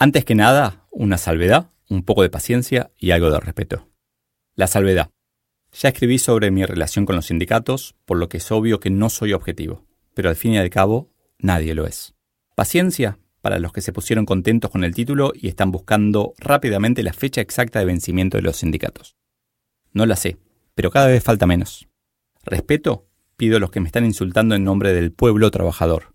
Antes que nada, una salvedad, un poco de paciencia y algo de respeto. La salvedad. Ya escribí sobre mi relación con los sindicatos, por lo que es obvio que no soy objetivo, pero al fin y al cabo, nadie lo es. Paciencia para los que se pusieron contentos con el título y están buscando rápidamente la fecha exacta de vencimiento de los sindicatos. No la sé, pero cada vez falta menos. Respeto pido a los que me están insultando en nombre del pueblo trabajador.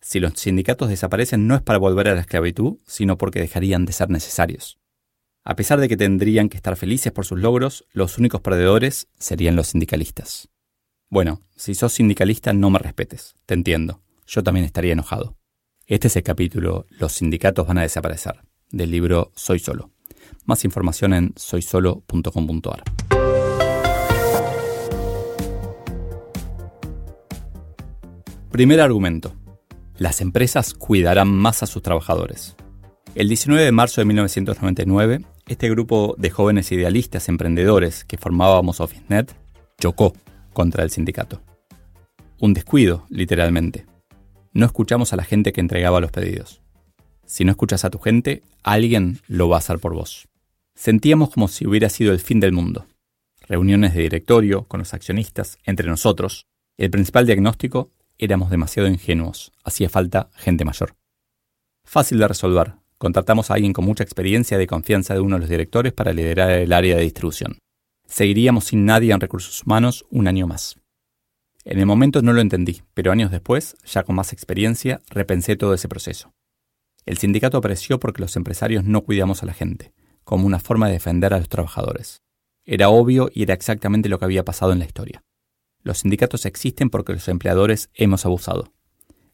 Si los sindicatos desaparecen no es para volver a la esclavitud, sino porque dejarían de ser necesarios. A pesar de que tendrían que estar felices por sus logros, los únicos perdedores serían los sindicalistas. Bueno, si sos sindicalista no me respetes, te entiendo. Yo también estaría enojado. Este es el capítulo Los sindicatos van a desaparecer, del libro Soy Solo. Más información en soysolo.com.ar. Primer argumento. Las empresas cuidarán más a sus trabajadores. El 19 de marzo de 1999, este grupo de jóvenes idealistas emprendedores que formábamos OfficeNet chocó contra el sindicato. Un descuido, literalmente. No escuchamos a la gente que entregaba los pedidos. Si no escuchas a tu gente, alguien lo va a hacer por vos. Sentíamos como si hubiera sido el fin del mundo. Reuniones de directorio con los accionistas, entre nosotros. El principal diagnóstico, éramos demasiado ingenuos, hacía falta gente mayor. Fácil de resolver. Contratamos a alguien con mucha experiencia de confianza de uno de los directores para liderar el área de distribución. Seguiríamos sin nadie en recursos humanos un año más. En el momento no lo entendí, pero años después, ya con más experiencia, repensé todo ese proceso. El sindicato apareció porque los empresarios no cuidamos a la gente, como una forma de defender a los trabajadores. Era obvio y era exactamente lo que había pasado en la historia. Los sindicatos existen porque los empleadores hemos abusado.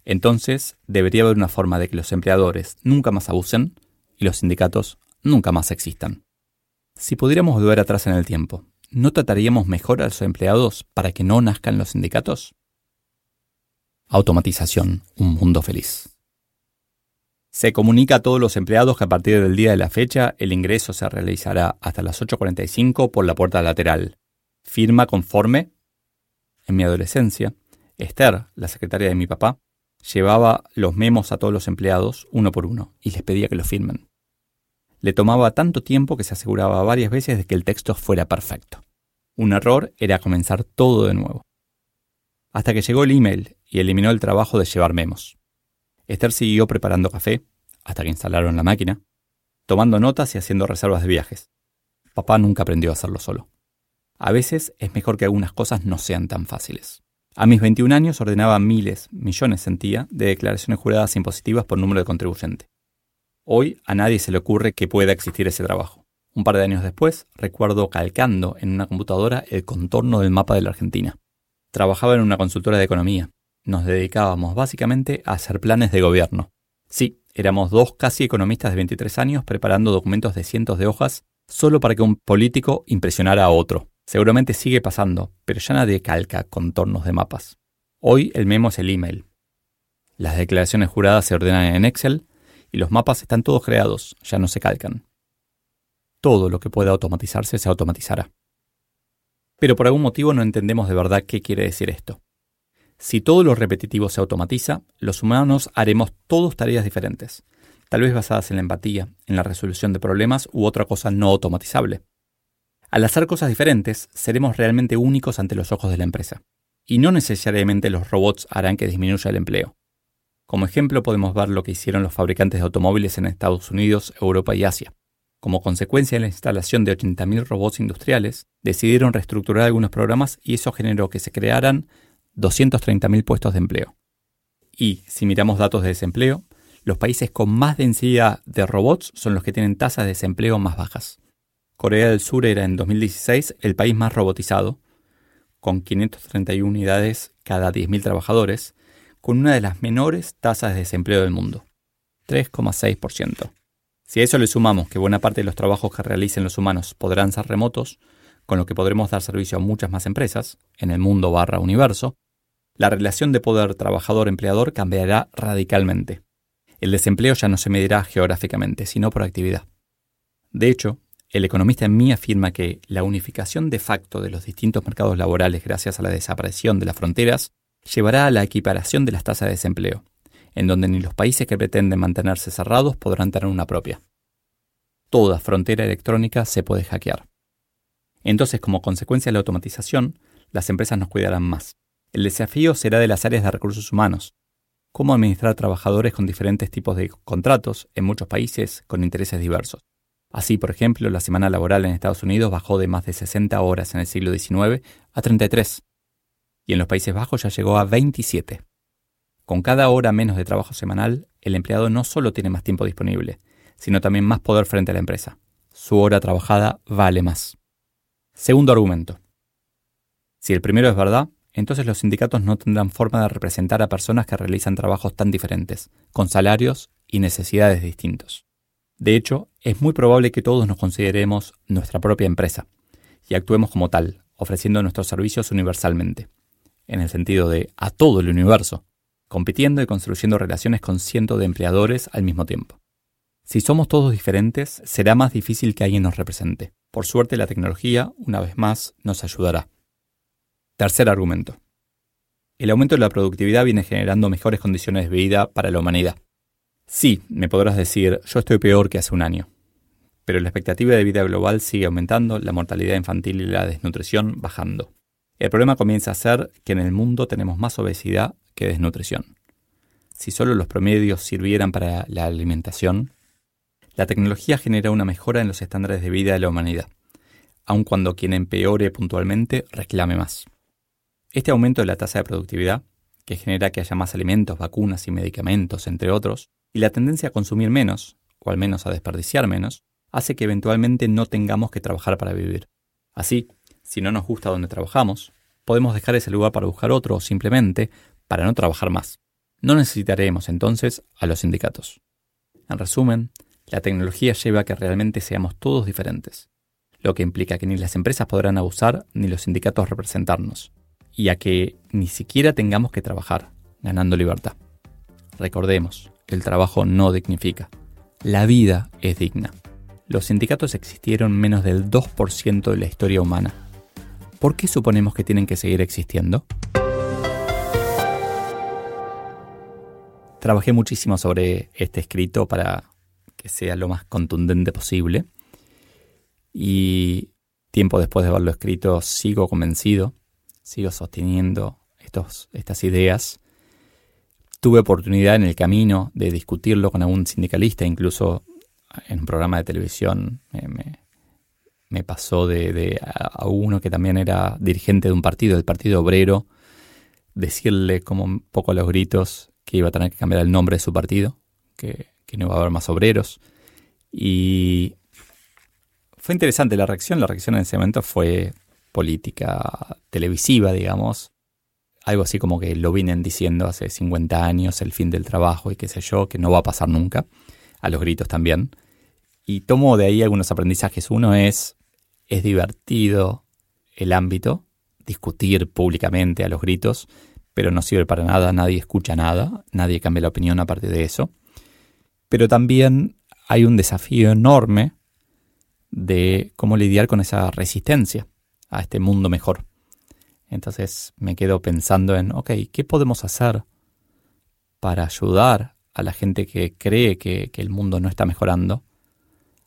Entonces, debería haber una forma de que los empleadores nunca más abusen y los sindicatos nunca más existan. Si pudiéramos volver atrás en el tiempo, ¿no trataríamos mejor a los empleados para que no nazcan los sindicatos? Automatización, un mundo feliz. Se comunica a todos los empleados que a partir del día de la fecha el ingreso se realizará hasta las 8.45 por la puerta lateral. Firma conforme. En mi adolescencia, Esther, la secretaria de mi papá, llevaba los memos a todos los empleados uno por uno y les pedía que los firmen. Le tomaba tanto tiempo que se aseguraba varias veces de que el texto fuera perfecto. Un error era comenzar todo de nuevo. Hasta que llegó el email y eliminó el trabajo de llevar memos. Esther siguió preparando café, hasta que instalaron la máquina, tomando notas y haciendo reservas de viajes. Papá nunca aprendió a hacerlo solo. A veces es mejor que algunas cosas no sean tan fáciles. A mis 21 años ordenaba miles, millones sentía, de declaraciones juradas impositivas por número de contribuyente. Hoy a nadie se le ocurre que pueda existir ese trabajo. Un par de años después, recuerdo calcando en una computadora el contorno del mapa de la Argentina. Trabajaba en una consultora de economía. Nos dedicábamos básicamente a hacer planes de gobierno. Sí, éramos dos casi economistas de 23 años preparando documentos de cientos de hojas solo para que un político impresionara a otro. Seguramente sigue pasando, pero ya nadie calca contornos de mapas. Hoy el memo es el email. Las declaraciones juradas se ordenan en Excel y los mapas están todos creados, ya no se calcan. Todo lo que pueda automatizarse se automatizará. Pero por algún motivo no entendemos de verdad qué quiere decir esto. Si todo lo repetitivo se automatiza, los humanos haremos todos tareas diferentes, tal vez basadas en la empatía, en la resolución de problemas u otra cosa no automatizable. Al hacer cosas diferentes, seremos realmente únicos ante los ojos de la empresa. Y no necesariamente los robots harán que disminuya el empleo. Como ejemplo podemos ver lo que hicieron los fabricantes de automóviles en Estados Unidos, Europa y Asia. Como consecuencia de la instalación de 80.000 robots industriales, decidieron reestructurar algunos programas y eso generó que se crearan 230.000 puestos de empleo. Y si miramos datos de desempleo, los países con más densidad de robots son los que tienen tasas de desempleo más bajas. Corea del Sur era en 2016 el país más robotizado, con 531 unidades cada 10.000 trabajadores, con una de las menores tasas de desempleo del mundo, 3,6%. Si a eso le sumamos que buena parte de los trabajos que realicen los humanos podrán ser remotos, con lo que podremos dar servicio a muchas más empresas, en el mundo barra universo, la relación de poder trabajador-empleador cambiará radicalmente. El desempleo ya no se medirá geográficamente, sino por actividad. De hecho, el economista en mí afirma que la unificación de facto de los distintos mercados laborales gracias a la desaparición de las fronteras llevará a la equiparación de las tasas de desempleo, en donde ni los países que pretenden mantenerse cerrados podrán tener una propia. Toda frontera electrónica se puede hackear. Entonces, como consecuencia de la automatización, las empresas nos cuidarán más. El desafío será de las áreas de recursos humanos. Cómo administrar trabajadores con diferentes tipos de contratos en muchos países con intereses diversos. Así, por ejemplo, la semana laboral en Estados Unidos bajó de más de 60 horas en el siglo XIX a 33, y en los Países Bajos ya llegó a 27. Con cada hora menos de trabajo semanal, el empleado no solo tiene más tiempo disponible, sino también más poder frente a la empresa. Su hora trabajada vale más. Segundo argumento. Si el primero es verdad, entonces los sindicatos no tendrán forma de representar a personas que realizan trabajos tan diferentes, con salarios y necesidades distintos. De hecho, es muy probable que todos nos consideremos nuestra propia empresa y actuemos como tal, ofreciendo nuestros servicios universalmente en el sentido de a todo el universo, compitiendo y construyendo relaciones con cientos de empleadores al mismo tiempo. Si somos todos diferentes, será más difícil que alguien nos represente. Por suerte, la tecnología, una vez más, nos ayudará. Tercer argumento. El aumento de la productividad viene generando mejores condiciones de vida para la humanidad. Sí, me podrás decir, yo estoy peor que hace un año. Pero la expectativa de vida global sigue aumentando, la mortalidad infantil y la desnutrición bajando. El problema comienza a ser que en el mundo tenemos más obesidad que desnutrición. Si solo los promedios sirvieran para la alimentación, la tecnología genera una mejora en los estándares de vida de la humanidad, aun cuando quien empeore puntualmente reclame más. Este aumento de la tasa de productividad, que genera que haya más alimentos, vacunas y medicamentos, entre otros, y la tendencia a consumir menos, o al menos a desperdiciar menos, hace que eventualmente no tengamos que trabajar para vivir. Así, si no nos gusta donde trabajamos, podemos dejar ese lugar para buscar otro o simplemente para no trabajar más. No necesitaremos entonces a los sindicatos. En resumen, la tecnología lleva a que realmente seamos todos diferentes, lo que implica que ni las empresas podrán abusar ni los sindicatos representarnos, y a que ni siquiera tengamos que trabajar, ganando libertad. Recordemos, el trabajo no dignifica. La vida es digna. Los sindicatos existieron menos del 2% de la historia humana ¿por qué suponemos que tienen que seguir existiendo? Trabajé muchísimo sobre este escrito para que sea lo más contundente posible y tiempo después de haberlo escrito sigo convencido, sigo sosteniendo estos, estas ideas. Tuve oportunidad en el camino de discutirlo con algún sindicalista, incluso en un programa de televisión me, me pasó de, a uno que también era dirigente de un partido, del Partido Obrero, decirle como un poco a los gritos que iba a tener que cambiar el nombre de su partido, que, que no iba a haber más obreros. Y fue interesante la reacción. La reacción en ese momento fue política televisiva, digamos. Algo así como que lo vienen diciendo hace 50 años, el fin del trabajo y qué sé yo, que no va a pasar nunca. A los gritos también. Y tomo de ahí algunos aprendizajes. Uno es, es divertido el ámbito, discutir públicamente a los gritos, pero no sirve para nada, nadie escucha nada, nadie cambia la opinión a partir de eso. Pero también hay un desafío enorme de cómo lidiar con esa resistencia. a este mundo mejor. Entonces me quedo pensando en, ok, ¿qué podemos hacer para ayudar a la gente que cree que, el mundo no está mejorando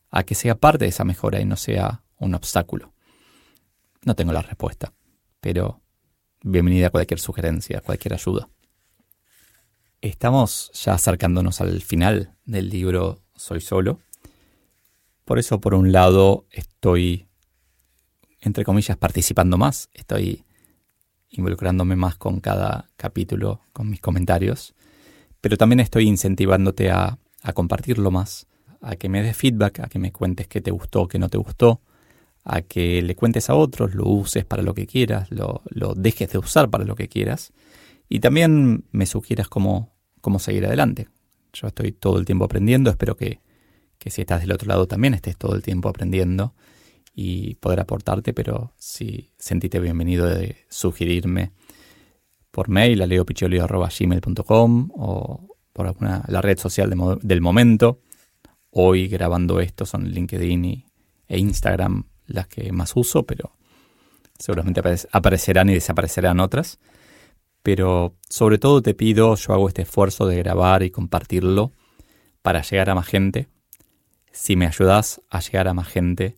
a que sea parte de esa mejora y no sea un obstáculo? No tengo la respuesta, pero bienvenida a cualquier sugerencia, cualquier ayuda. Estamos ya acercándonos al final del libro Soy solo. Por eso, por un lado, estoy, entre comillas, participando más. Estoy involucrándome más con cada capítulo, con mis comentarios. Pero también estoy incentivándote a, a compartirlo más, a que me des feedback, a que me cuentes qué te gustó, qué no te gustó, a que le cuentes a otros, lo uses para lo que quieras, lo, lo dejes de usar para lo que quieras y también me sugieras cómo, cómo seguir adelante. Yo estoy todo el tiempo aprendiendo, espero que, que si estás del otro lado también estés todo el tiempo aprendiendo y poder aportarte, pero si sentiste bienvenido de sugerirme por mail a leopiccioli.gmail.com o por alguna la red social del momento. Hoy grabando esto son LinkedIn y, e Instagram las que más uso, pero seguramente aparecerán y desaparecerán otras pero sobre todo te pido, yo hago este esfuerzo de grabar y compartirlo para llegar a más gente. Si me ayudas a llegar a más gente,